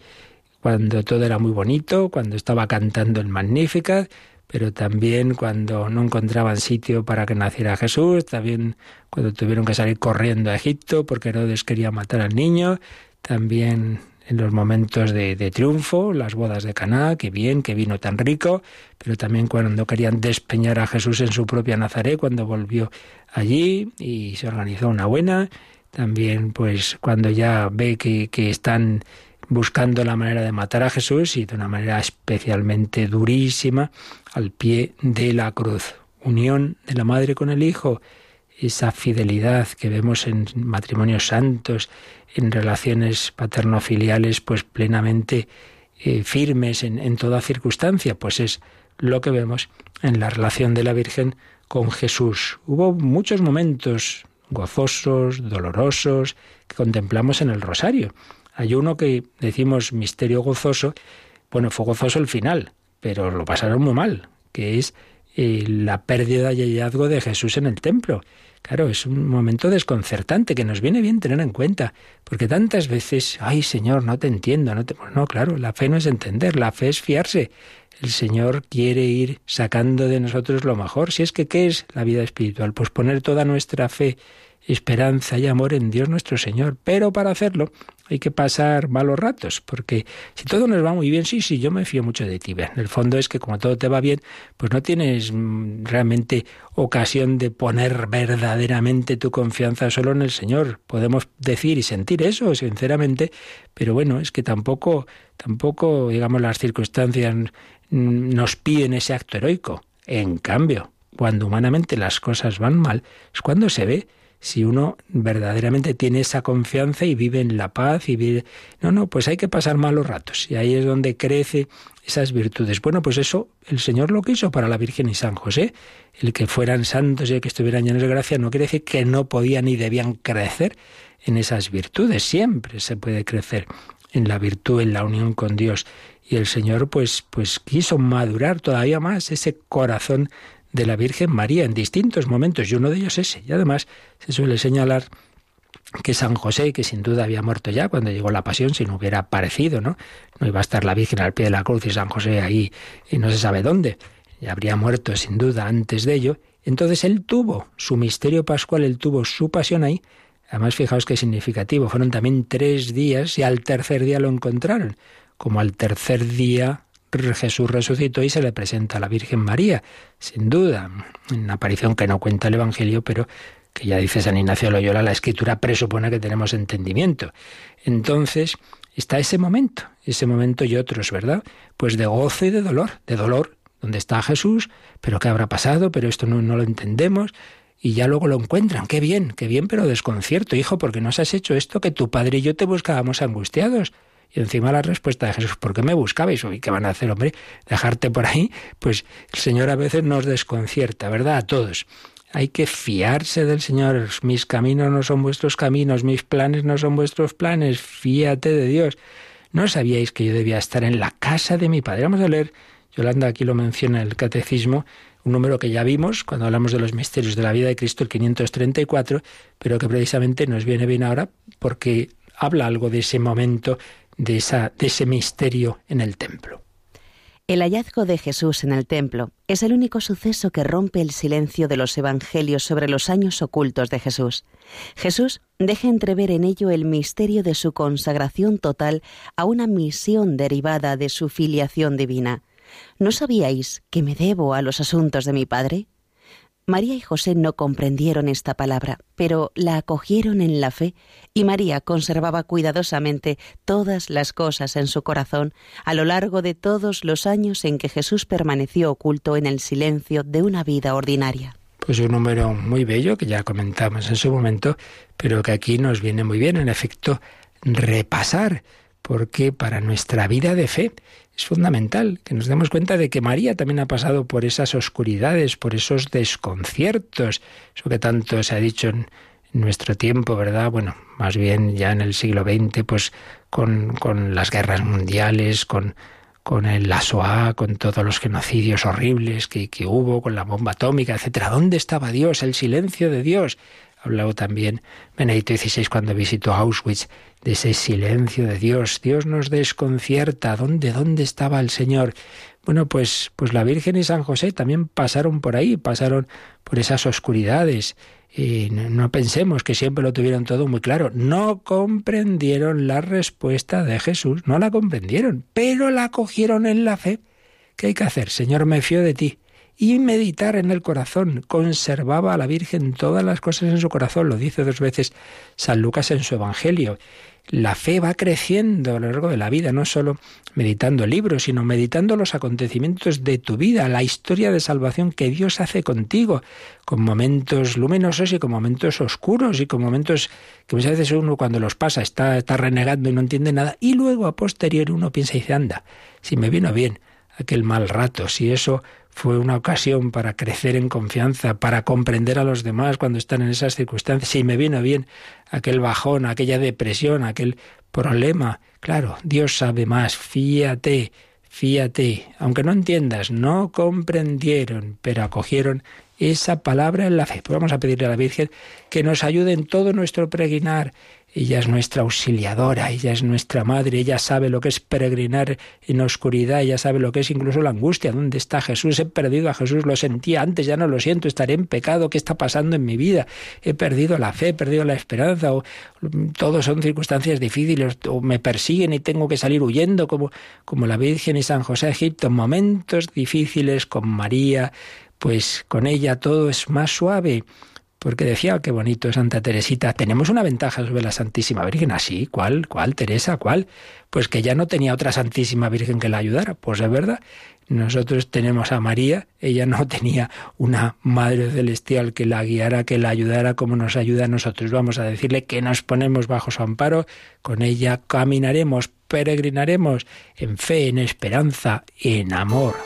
cuando todo era muy bonito, cuando estaba cantando el Magnificat, pero también cuando no encontraban sitio para que naciera Jesús, también cuando tuvieron que salir corriendo a Egipto porque Herodes quería matar al niño, también en los momentos de, de, triunfo, las bodas de Caná, que bien, que vino tan rico, pero también cuando querían despeñar a Jesús en su propia Nazaret, cuando volvió allí y se organizó una buena, también pues cuando ya ve que, que están buscando la manera de matar a Jesús y de una manera especialmente durísima al pie de la cruz. Unión de la madre con el hijo, esa fidelidad que vemos en matrimonios santos, en relaciones paterno-filiales, pues plenamente eh, firmes en, en toda circunstancia, pues es lo que vemos en la relación de la Virgen con Jesús. Hubo muchos momentos gozosos, dolorosos, que contemplamos en el rosario. Hay uno que decimos misterio gozoso, bueno, fue gozoso el final, pero lo pasaron muy mal, que es eh, la pérdida y hallazgo de Jesús en el templo. Claro, es un momento desconcertante que nos viene bien tener en cuenta, porque tantas veces, ay Señor, no te entiendo, no te... no, claro, la fe no es entender, la fe es fiarse. El Señor quiere ir sacando de nosotros lo mejor. Si es que, ¿qué es la vida espiritual? Pues poner toda nuestra fe esperanza y amor en Dios nuestro Señor. Pero para hacerlo hay que pasar malos ratos, porque si todo nos va muy bien, sí, sí, yo me fío mucho de ti. En el fondo es que como todo te va bien, pues no tienes mm, realmente ocasión de poner verdaderamente tu confianza solo en el Señor. Podemos decir y sentir eso, sinceramente, pero bueno, es que tampoco, tampoco, digamos, las circunstancias nos piden ese acto heroico. En cambio, cuando humanamente las cosas van mal, es cuando se ve si uno verdaderamente tiene esa confianza y vive en la paz y vive... No, no, pues hay que pasar malos ratos y ahí es donde crece esas virtudes. Bueno, pues eso el Señor lo quiso para la Virgen y San José. El que fueran santos y que estuvieran llenos de gracia no quiere decir que no podían ni debían crecer en esas virtudes. Siempre se puede crecer en la virtud, en la unión con Dios. Y el Señor pues, pues quiso madurar todavía más ese corazón de la Virgen María en distintos momentos, y uno de ellos ese. Y además se suele señalar que San José, que sin duda había muerto ya cuando llegó la pasión, si no hubiera aparecido, ¿no? No iba a estar la Virgen al pie de la cruz y San José ahí y no se sabe dónde. Y habría muerto sin duda antes de ello. Entonces él tuvo su misterio pascual, él tuvo su pasión ahí. Además, fijaos qué significativo. Fueron también tres días y al tercer día lo encontraron. Como al tercer día Jesús resucitó y se le presenta a la Virgen María, sin duda, una aparición que no cuenta el Evangelio, pero que ya dice San Ignacio Loyola, la escritura presupone que tenemos entendimiento. Entonces, está ese momento, ese momento y otros, ¿verdad? Pues de gozo y de dolor, de dolor, donde está Jesús, pero qué habrá pasado, pero esto no, no lo entendemos, y ya luego lo encuentran. Qué bien, qué bien, pero desconcierto, hijo, porque nos has hecho esto que tu padre y yo te buscábamos angustiados. Y encima la respuesta de Jesús, ¿por qué me buscabais? ¿Y qué van a hacer, hombre? Dejarte por ahí. Pues el Señor a veces nos desconcierta, ¿verdad? A todos. Hay que fiarse del Señor. Mis caminos no son vuestros caminos, mis planes no son vuestros planes. Fíate de Dios. ¿No sabíais que yo debía estar en la casa de mi padre? Vamos a leer, Yolanda aquí lo menciona en el Catecismo, un número que ya vimos cuando hablamos de los misterios de la vida de Cristo, el 534, pero que precisamente nos viene bien ahora porque habla algo de ese momento de, ese misterio en el templo. El hallazgo de Jesús en el templo es el único suceso que rompe el silencio de los evangelios sobre los años ocultos de Jesús. Jesús deja entrever en ello el misterio de su consagración total a una misión derivada de su filiación divina. ¿No sabíais que me debo a los asuntos de mi Padre? María y José no comprendieron esta palabra, pero la acogieron en la fe y María conservaba cuidadosamente todas las cosas en su corazón a lo largo de todos los años en que Jesús permaneció oculto en el silencio de una vida ordinaria. Pues un número muy bello que ya comentamos en su momento, pero que aquí nos viene muy bien, en efecto, repasar, porque para nuestra vida de fe es fundamental que nos demos cuenta de que María también ha pasado por esas oscuridades, por esos desconciertos, eso que tanto se ha dicho en, nuestro tiempo, ¿verdad? Bueno, más bien ya en el siglo XX, pues con, con las guerras mundiales, con, con el, SOA, con todos los genocidios horribles que, que hubo, con la bomba atómica, etcétera. ¿Dónde estaba Dios? El silencio de Dios. Hablado también Benedicto XVI cuando visitó Auschwitz de ese silencio de Dios. Dios nos desconcierta. ¿Dónde, dónde estaba el Señor? Bueno, pues, pues la Virgen y San José también pasaron por ahí, pasaron por esas oscuridades. Y no, pensemos que siempre lo tuvieron todo muy claro. No comprendieron la respuesta de Jesús, no la comprendieron, pero la cogieron en la fe. ¿Qué hay que hacer? Señor, me fío de ti y meditar en el corazón. Conservaba a la Virgen todas las cosas en su corazón, lo dice dos veces San Lucas en su Evangelio. La fe va creciendo a lo largo de la vida, no solo meditando libros, sino meditando los acontecimientos de tu vida, la historia de salvación que Dios hace contigo, con momentos luminosos y con momentos oscuros y con momentos que muchas veces uno cuando los pasa está, está renegando y no entiende nada, y luego a posteriori uno piensa y dice, anda, si me vino bien aquel mal rato, si eso fue una ocasión para crecer en confianza, para comprender a los demás cuando están en esas circunstancias. Y me vino bien aquel bajón, aquella depresión, aquel problema. Claro, Dios sabe más, fíate, fíate. Aunque no entiendas, no comprendieron, pero acogieron esa palabra en la fe. Pues vamos a pedirle a la Virgen que nos ayude en todo nuestro peregrinar. Ella es nuestra auxiliadora, ella es nuestra madre, ella sabe lo que es peregrinar en oscuridad, ella sabe lo que es incluso la angustia. ¿Dónde está Jesús? He perdido a Jesús, lo sentía antes, ya no lo siento, estaré en pecado, ¿qué está pasando en mi vida? He perdido la fe, he perdido la esperanza, o todos son circunstancias difíciles, o me persiguen y tengo que salir huyendo, como, como la Virgen y San José de Egipto, en momentos difíciles con María, pues con ella todo es más suave. Porque decía, qué bonito Santa Teresita, tenemos una ventaja sobre la Santísima Virgen. ¿Así? ¿Cuál? ¿Cuál, Teresa? ¿Cuál? Pues que ya no tenía otra Santísima Virgen que la ayudara. Pues es verdad. Nosotros tenemos a María, ella no tenía una Madre Celestial que la guiara, que la ayudara como nos ayuda a nosotros. Vamos a decirle que nos ponemos bajo su amparo, con ella caminaremos, peregrinaremos en fe, en esperanza, en amor.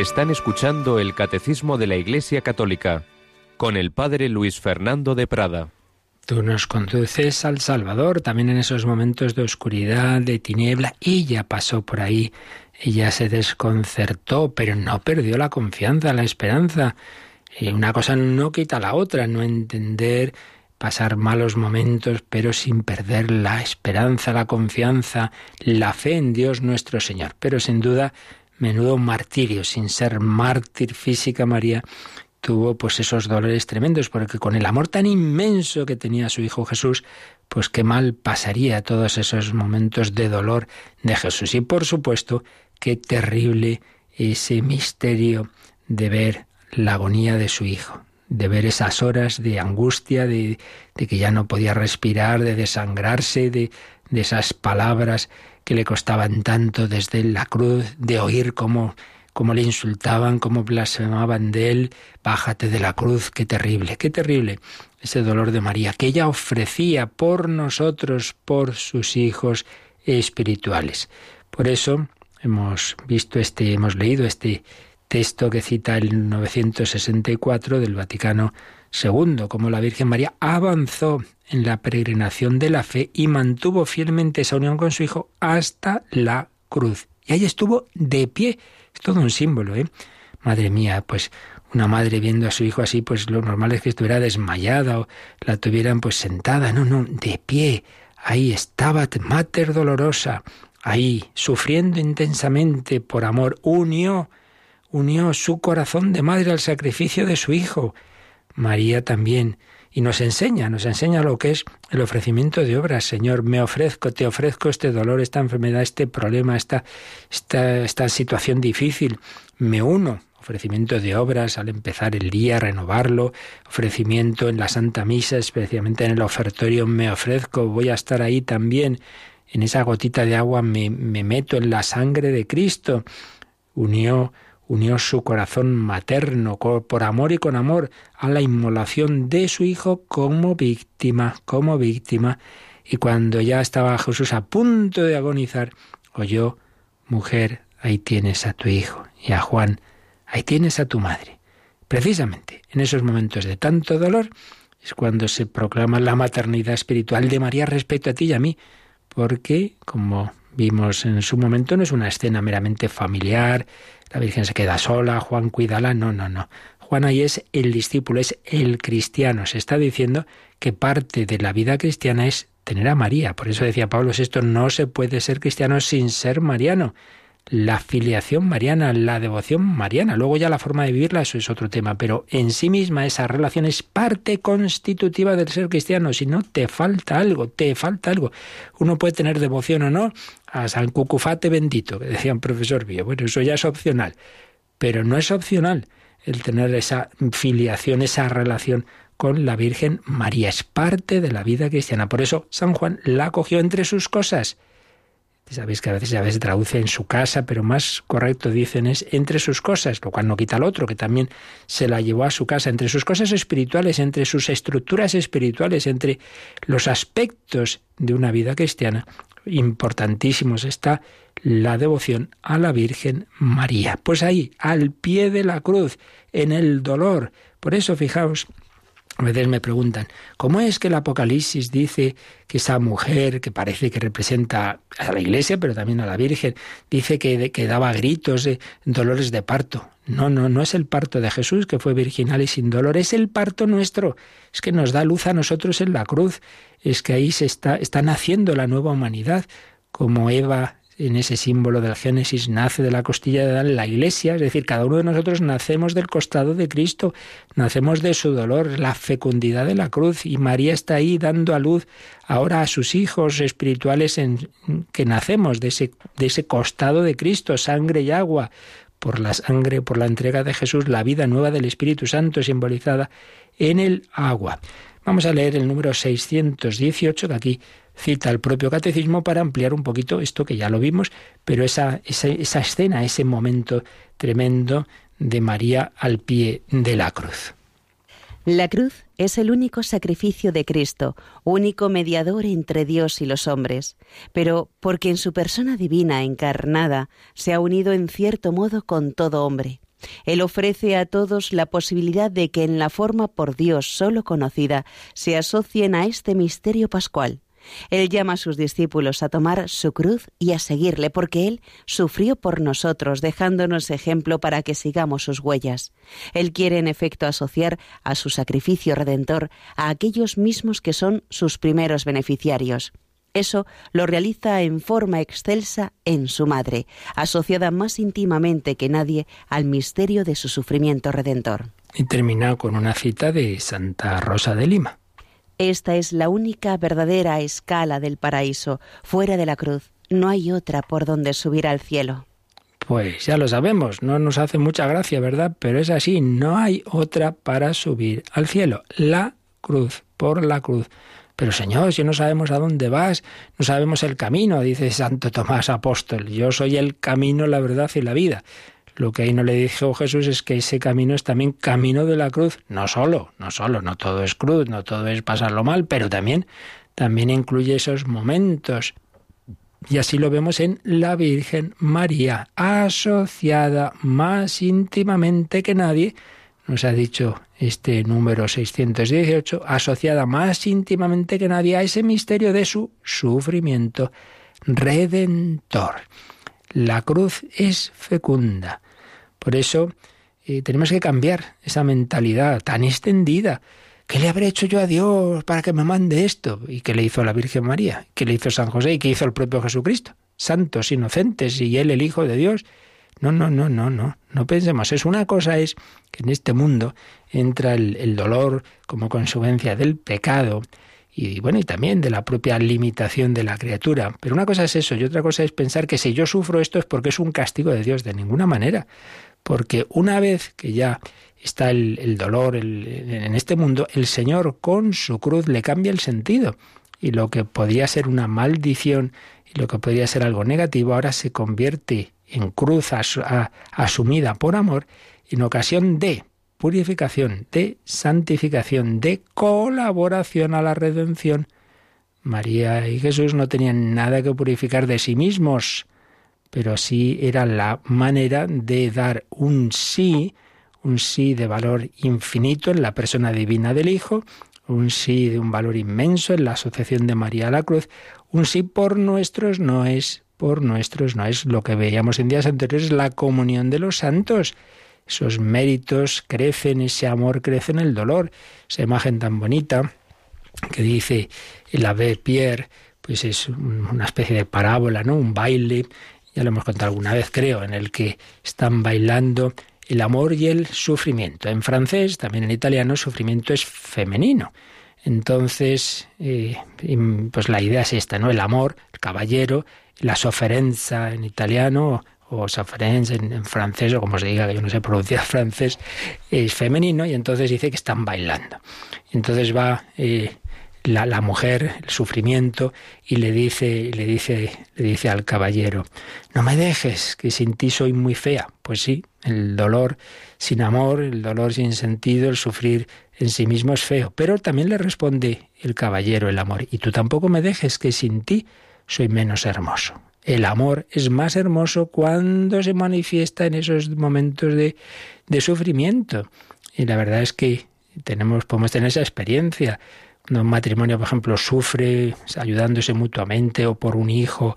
Están escuchando el Catecismo de la Iglesia Católica con el Padre Luis Fernando de Prada. Tú nos conduces al Salvador también en esos momentos de oscuridad, de tiniebla. Ella pasó por ahí, ella se desconcertó, pero no perdió la confianza, la esperanza. Y una cosa no quita la otra, no entender, pasar malos momentos, pero sin perder la esperanza, la confianza, la fe en Dios nuestro Señor. Pero sin duda menudo martirio, sin ser mártir física María, tuvo pues esos dolores tremendos, porque con el amor tan inmenso que tenía su Hijo Jesús, pues qué mal pasaría todos esos momentos de dolor de Jesús. Y por supuesto, qué terrible ese misterio de ver la agonía de su Hijo, de ver esas horas de angustia, de, de que ya no podía respirar, de desangrarse, de, de esas palabras que le costaban tanto desde la cruz, de oír cómo, cómo le insultaban, cómo blasfemaban de él, bájate de la cruz, qué terrible, qué terrible ese dolor de María, que ella ofrecía por nosotros, por sus hijos espirituales. Por eso hemos visto este, hemos leído este texto que cita el 964 del Vaticano II, como la Virgen María avanzó en la peregrinación de la fe y mantuvo fielmente esa unión con su Hijo hasta la cruz. Y ahí estuvo de pie. Es todo un símbolo, ¿eh? Madre mía, pues una madre viendo a su hijo así, pues lo normal es que estuviera desmayada o la tuvieran pues sentada. No, no, de pie. Ahí estaba Mater dolorosa, ahí, sufriendo intensamente por amor, unió, unió su corazón de madre al sacrificio de su hijo. María también y nos enseña, nos enseña lo que es el ofrecimiento de obras. Señor, me ofrezco, te ofrezco este dolor, esta enfermedad, este problema, esta, esta, situación difícil. Me uno. Ofrecimiento de obras al empezar el día, renovarlo, ofrecimiento en la Santa Misa, especialmente en el ofertorio, me ofrezco, voy a estar ahí también. En esa gotita de agua me, me meto en la sangre de Cristo. Unió unió su corazón materno por amor y con amor a la inmolación de su hijo como víctima, como víctima. Y cuando ya estaba Jesús a punto de agonizar, oyó, mujer, ahí tienes a tu hijo, y a Juan, ahí tienes a tu madre. Precisamente en esos momentos de tanto dolor es cuando se proclama la maternidad espiritual de María respecto a ti y a mí, porque, como vimos en su momento, no es una escena meramente familiar, la Virgen se queda sola, Juan cuídala, no, no, no. Juan ahí es el discípulo, es el cristiano. Se está diciendo que parte de la vida cristiana es tener a María. Por eso decía Pablo, esto no se puede ser cristiano sin ser mariano la filiación mariana, la devoción mariana. Luego ya la forma de vivirla, eso es otro tema, pero en sí misma esa relación es parte constitutiva del ser cristiano. Si no, te falta algo, te falta algo. Uno puede tener devoción o no a San Cucufate bendito, que decía un profesor mío. Bueno, eso ya es opcional, pero no es opcional el tener esa filiación, esa relación con la Virgen María. Es parte de la vida cristiana. Por eso San Juan la cogió entre sus cosas Sabéis que a veces, a veces se traduce en su casa, pero más correcto dicen es entre sus cosas, lo cual no quita al otro, que también se la llevó a su casa, entre sus cosas espirituales, entre sus estructuras espirituales, entre los aspectos de una vida cristiana. Importantísimos está la devoción a la Virgen María. Pues ahí, al pie de la cruz, en el dolor. Por eso, fijaos, a veces me preguntan, ¿cómo es que el Apocalipsis dice que esa mujer, que parece que representa a la Iglesia, pero también a la Virgen, dice que, daba gritos, de dolores de parto? No, no, no es el parto de Jesús, que fue virginal y sin dolor, es el parto nuestro. Es que nos da luz a nosotros en la cruz. Es que ahí se está, está naciendo la nueva humanidad, como Eva en ese símbolo del Génesis, nace de la costilla de la iglesia, es decir, cada uno de nosotros nacemos del costado de Cristo, nacemos de su dolor, la fecundidad de la cruz, y María está ahí dando a luz ahora a sus hijos espirituales en, que nacemos de ese, de ese costado de Cristo, sangre y agua, por la sangre, por la entrega de Jesús, la vida nueva del Espíritu Santo simbolizada en el agua. Vamos a leer el número 618 de aquí cita el propio catecismo para ampliar un poquito esto que ya lo vimos, pero esa, esa, esa escena, ese momento tremendo de María al pie de la cruz. La cruz es el único sacrificio de Cristo, único mediador entre Dios y los hombres, pero porque en su persona divina encarnada se ha unido en cierto modo con todo hombre. Él ofrece a todos la posibilidad de que en la forma por Dios solo conocida se asocien a este misterio pascual. Él llama a sus discípulos a tomar su cruz y a seguirle, porque Él sufrió por nosotros, dejándonos ejemplo para que sigamos sus huellas. Él quiere en efecto asociar a su sacrificio redentor a aquellos mismos que son sus primeros beneficiarios. Eso lo realiza en forma excelsa en su madre, asociada más íntimamente que nadie al misterio de su sufrimiento redentor. Y termina con una cita de Santa Rosa de Lima. Esta es la única verdadera escala del paraíso. Fuera de la cruz no hay otra por donde subir al cielo. Pues ya lo sabemos, no nos hace mucha gracia, ¿verdad? Pero es así, no hay otra para subir al cielo. La cruz, por la cruz. Pero Señor, si no sabemos a dónde vas, no sabemos el camino, dice Santo Tomás Apóstol. Yo soy el camino, la verdad y la vida. Lo que ahí no le dijo Jesús es que ese camino es también camino de la cruz. No solo, no solo, no todo es cruz, no todo es pasarlo mal, pero también, también incluye esos momentos. Y así lo vemos en la Virgen María, asociada más íntimamente que nadie, nos ha dicho este número 618, asociada más íntimamente que nadie a ese misterio de su sufrimiento redentor. La cruz es fecunda. Por eso eh, tenemos que cambiar esa mentalidad tan extendida. ¿Qué le habré hecho yo a Dios para que me mande esto? ¿Y qué le hizo la Virgen María? ¿Qué le hizo San José? ¿Y qué hizo el propio Jesucristo? Santos, inocentes, y él el Hijo de Dios. No, no, no, no, no. No pensemos. Es una cosa es que en este mundo entra el, el dolor como consecuencia del pecado y bueno, y también de la propia limitación de la criatura. Pero una cosa es eso y otra cosa es pensar que si yo sufro esto es porque es un castigo de Dios, de ninguna manera. Porque una vez que ya está el, dolor en este mundo, el Señor con su cruz le cambia el sentido. Y lo que podía ser una maldición y lo que podía ser algo negativo, ahora se convierte en cruz asumida por amor en ocasión de purificación, de santificación, de colaboración a la redención. María y Jesús no tenían nada que purificar de sí mismos, pero sí era la manera de dar un sí, un sí de valor infinito en la persona divina del Hijo, un sí de un valor inmenso en la asociación de María a la cruz, un sí por nuestros no es, por nuestros no es lo que veíamos en días anteriores, la comunión de los santos esos méritos crecen, ese amor crece en el dolor. Esa imagen tan bonita que dice el ave Pierre, pues es una especie de parábola, ¿no? Un baile, ya lo hemos contado alguna vez, creo, en el que están bailando el amor y el sufrimiento. En francés, también en italiano, sufrimiento es femenino. Entonces, eh, pues la idea es esta, ¿no? El amor, el caballero, la soferenza en italiano, o safrens en, francés, o como se diga, que yo no sé pronunciar francés, es femenino y entonces dice que están bailando. Entonces va eh, la, la, mujer, el sufrimiento, y le dice, le dice, le dice al caballero, no me dejes, que sin ti soy muy fea. Pues sí, el dolor sin amor, el dolor sin sentido, el sufrir en sí mismo es feo. Pero también le responde el caballero, el amor, y tú tampoco me dejes, que sin ti soy menos hermoso. El amor es más hermoso cuando se manifiesta en esos momentos de, de sufrimiento. Y la verdad es que tenemos, podemos tener esa experiencia. Cuando un matrimonio, por ejemplo, sufre ayudándose mutuamente o por un hijo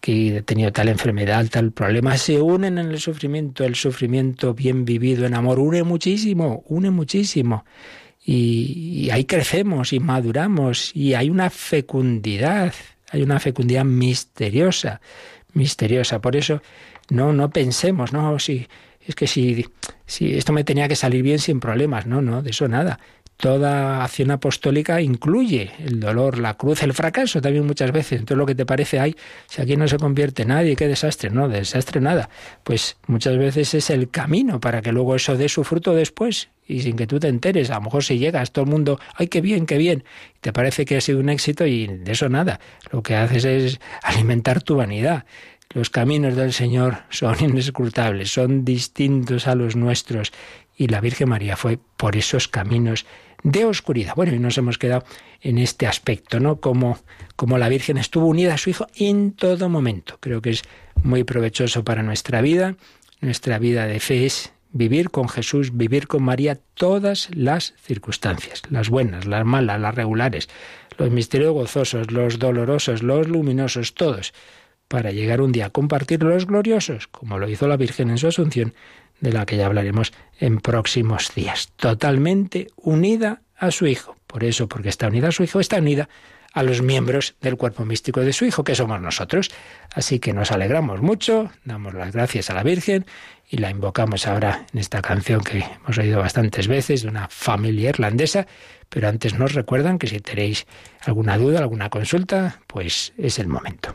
que ha tenido tal enfermedad, tal problema, se unen en el sufrimiento. El sufrimiento bien vivido en amor une muchísimo, une muchísimo. Y, y ahí crecemos y maduramos y hay una fecundidad hay una fecundidad misteriosa, misteriosa. Por eso no, no pensemos, no, si, es que si, si esto me tenía que salir bien sin problemas, no, no, de eso nada. Toda acción apostólica incluye el dolor, la cruz, el fracaso también muchas veces. Entonces lo que te parece, hay, si aquí no se convierte nadie, qué desastre. No, desastre nada. Pues muchas veces es el camino para que luego eso dé su fruto después y sin que tú te enteres. A lo mejor si llegas, todo el mundo, ay, qué bien, qué bien. te parece que ha sido un éxito y de eso nada. Lo que haces es alimentar tu vanidad. Los caminos del Señor son inescrutables, son distintos a los nuestros y la Virgen María fue por esos caminos de oscuridad. Bueno, y nos hemos quedado en este aspecto, ¿no? Como, como la Virgen estuvo unida a su Hijo en todo momento. Creo que es muy provechoso para nuestra vida. Nuestra vida de fe es vivir con Jesús, vivir con María todas las circunstancias, las buenas, las malas, las regulares, los misterios gozosos, los dolorosos, los luminosos, todos, para llegar un día a compartir los gloriosos, como lo hizo la Virgen en su Asunción, de la que ya hablaremos en próximos días. Totalmente unida a su Hijo. Por eso, porque está unida a su Hijo, está unida a los miembros del cuerpo místico de su Hijo, que somos nosotros. Así que nos alegramos mucho, damos las gracias a la Virgen y la invocamos ahora en esta canción que hemos oído bastantes veces de una familia irlandesa, pero antes nos recuerdan que si tenéis alguna duda, alguna consulta, pues es el momento.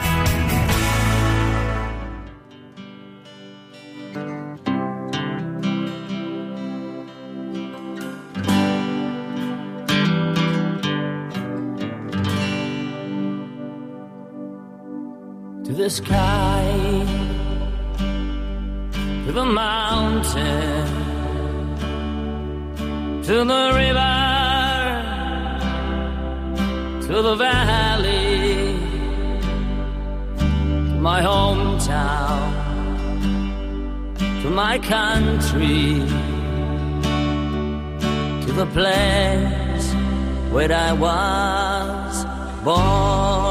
Sky, to the mountain, to the river, to the valley, to my hometown, to my country, to the place where I was born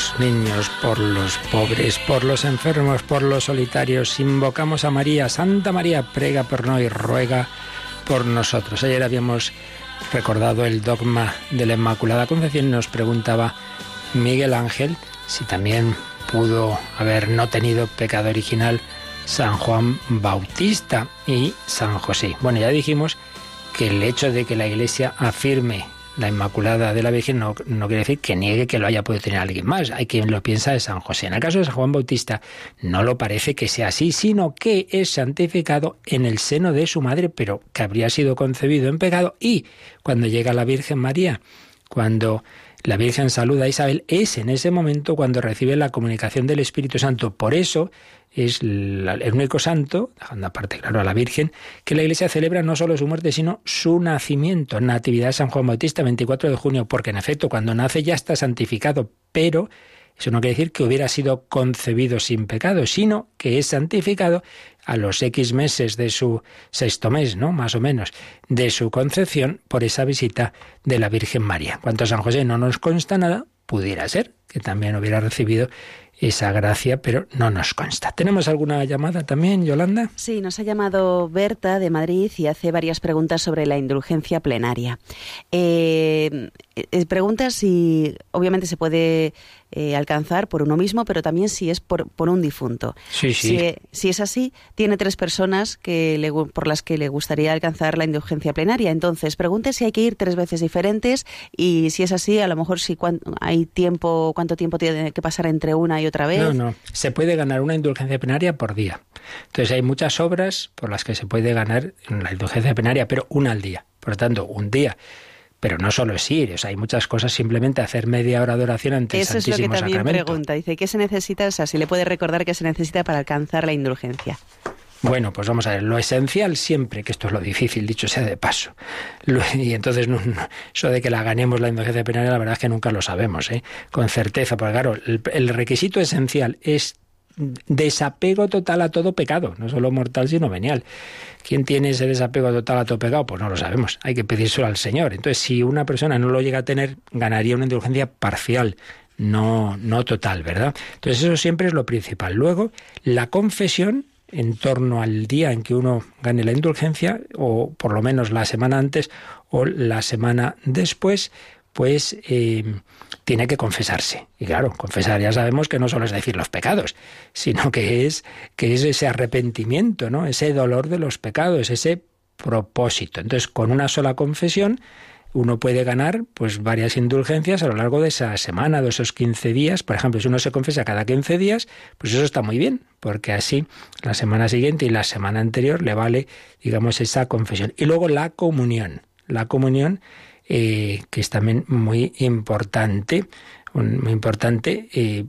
Los niños, por los pobres, por los enfermos, por los solitarios. Invocamos a María, Santa María, prega por nosotros y ruega por nosotros. Ayer habíamos recordado el dogma de la Inmaculada Concepción nos preguntaba Miguel Ángel si también pudo haber no tenido pecado original San Juan Bautista y San José. Bueno, ya dijimos que el hecho de que la Iglesia afirme la Inmaculada de la Virgen no, quiere decir que niegue que lo haya podido tener alguien más. Hay quien lo piensa de San José. En el caso de San Juan Bautista no lo parece que sea así, sino que es santificado en el seno de su madre, pero que habría sido concebido en pecado. Y cuando llega la Virgen María, cuando la Virgen saluda a Isabel, es en ese momento cuando recibe la comunicación del Espíritu Santo. Por eso es el único santo, dejando aparte, claro, a la Virgen, que la Iglesia celebra no solo su muerte, sino su nacimiento. Natividad de San Juan Bautista, 24 de junio, porque en efecto, cuando nace ya está santificado, pero Eso no quiere decir que hubiera sido concebido sin pecado, sino que es santificado a los X meses de su sexto mes, ¿no? Más o menos, de su concepción por esa visita de la Virgen María. Cuanto a San José no nos consta nada, pudiera ser que también hubiera recibido esa gracia, pero no nos consta. ¿Tenemos alguna llamada también, Yolanda? Sí, nos ha llamado Berta de Madrid y hace varias preguntas sobre la indulgencia plenaria. Eh, eh, pregunta si obviamente se puede eh, alcanzar por uno mismo, pero también si es por, por un difunto. Sí, sí. Si, es así, tiene tres personas que le, por las que le gustaría alcanzar la indulgencia plenaria. Entonces, pregunte si hay que ir tres veces diferentes y si es así, a lo mejor si hay tiempo, cuánto tiempo tiene que pasar entre una y otra vez. No, no. Se puede ganar una indulgencia plenaria por día. Entonces, hay muchas obras por las que se puede ganar la indulgencia plenaria, pero una al día. Por lo tanto, un día pero no solo es ir, hay muchas cosas, simplemente hacer media hora de oración ante Eso el Santísimo es lo que también Sacramento. pregunta, dice, ¿qué se necesita? O sea, si le puede recordar qué se necesita para alcanzar la indulgencia. Bueno, pues vamos a ver, lo esencial siempre, que esto es lo difícil, dicho sea de paso, y entonces eso de que la ganemos la indulgencia penal, la verdad es que nunca lo sabemos, ¿eh? con certeza, porque claro, el requisito esencial es desapego total a todo pecado, no solo mortal sino venial. ¿Quién tiene ese desapego total a todo pecado? Pues no lo sabemos, hay que pedírselo al Señor. Entonces, si una persona no lo llega a tener, ganaría una indulgencia parcial, no, no total, ¿verdad? Entonces, eso siempre es lo principal. Luego, la confesión en torno al día en que uno gane la indulgencia, o por lo menos la semana antes o la semana después, pues eh, tiene que confesarse. Y claro, confesar ya sabemos que no solo es decir los pecados, sino que es, que es ese arrepentimiento, ¿no? Ese dolor de los pecados, ese propósito. Entonces, con una sola confesión, uno puede ganar pues varias indulgencias a lo largo de esa semana, de esos 15 días. Por ejemplo, si uno se confiesa cada 15 días, pues eso está muy bien, porque así la semana siguiente y la semana anterior le vale, digamos, esa confesión. Y luego la comunión. La comunión eh, que es también muy importante, muy importante, eh,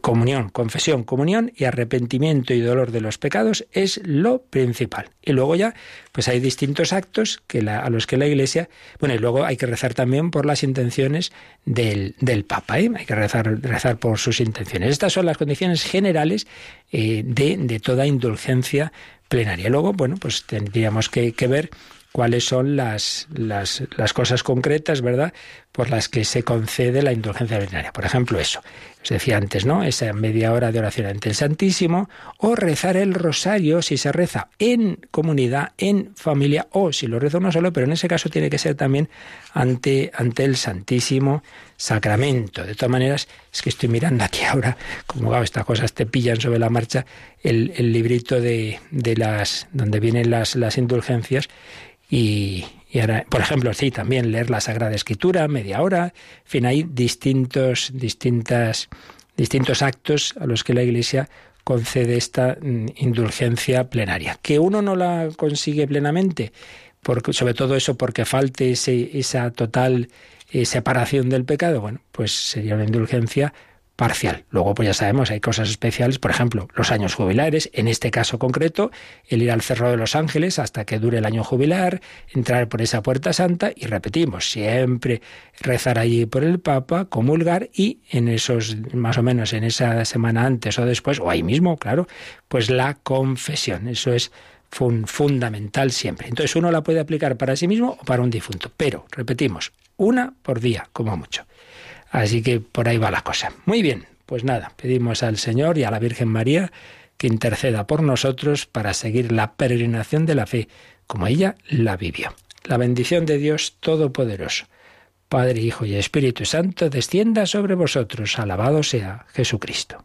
comunión, confesión, comunión y arrepentimiento y dolor de los pecados es lo principal. Y luego ya, pues hay distintos actos que a los que la Iglesia, bueno, y luego hay que rezar también por las intenciones del, del Papa, ¿eh? hay que rezar, rezar por sus intenciones. Estas son las condiciones generales de, de toda indulgencia plenaria. Luego, bueno, pues tendríamos que ver cuáles son las, las, cosas concretas, ¿verdad?, por las que se concede la indulgencia plenaria. Por ejemplo, eso, os decía antes, ¿no? Esa media hora de oración ante el Santísimo, o rezar el rosario si se reza en comunidad, en familia, o si lo reza uno solo, pero en ese caso tiene que ser también ante, ante el Santísimo Sacramento. De todas maneras, es que estoy mirando aquí ahora, como estas cosas te pillan sobre la marcha, el, el librito de, de las, donde vienen las, las indulgencias, y, ahora, por ejemplo, sí, también leer la Sagrada Escritura, media hora. En fin, hay distintos, distintas, distintos actos a los que la Iglesia concede esta indulgencia plenaria. Que uno no la consigue plenamente, porque, sobre todo eso porque falte ese, esa total eh, separación del pecado, bueno, pues sería una indulgencia parcial. Luego, pues ya sabemos, hay cosas especiales, por ejemplo, los años jubilares, en este caso concreto, el ir al Cerro de los Ángeles hasta que dure el año jubilar, entrar por esa puerta santa y repetimos, siempre rezar allí por el Papa, comulgar y en esos, más o menos en esa semana antes o después, o ahí mismo, claro, pues la confesión. Eso es fundamental siempre. Entonces uno la puede aplicar para sí mismo o para un difunto, pero, repetimos, una por día, como mucho. Así que por ahí va la cosa. Muy bien, pues nada, pedimos al Señor y a la Virgen María que interceda por nosotros para seguir la peregrinación de la fe como ella la vivió. La bendición de Dios Todopoderoso, Padre, Hijo y Espíritu Santo, descienda sobre vosotros. Alabado sea Jesucristo.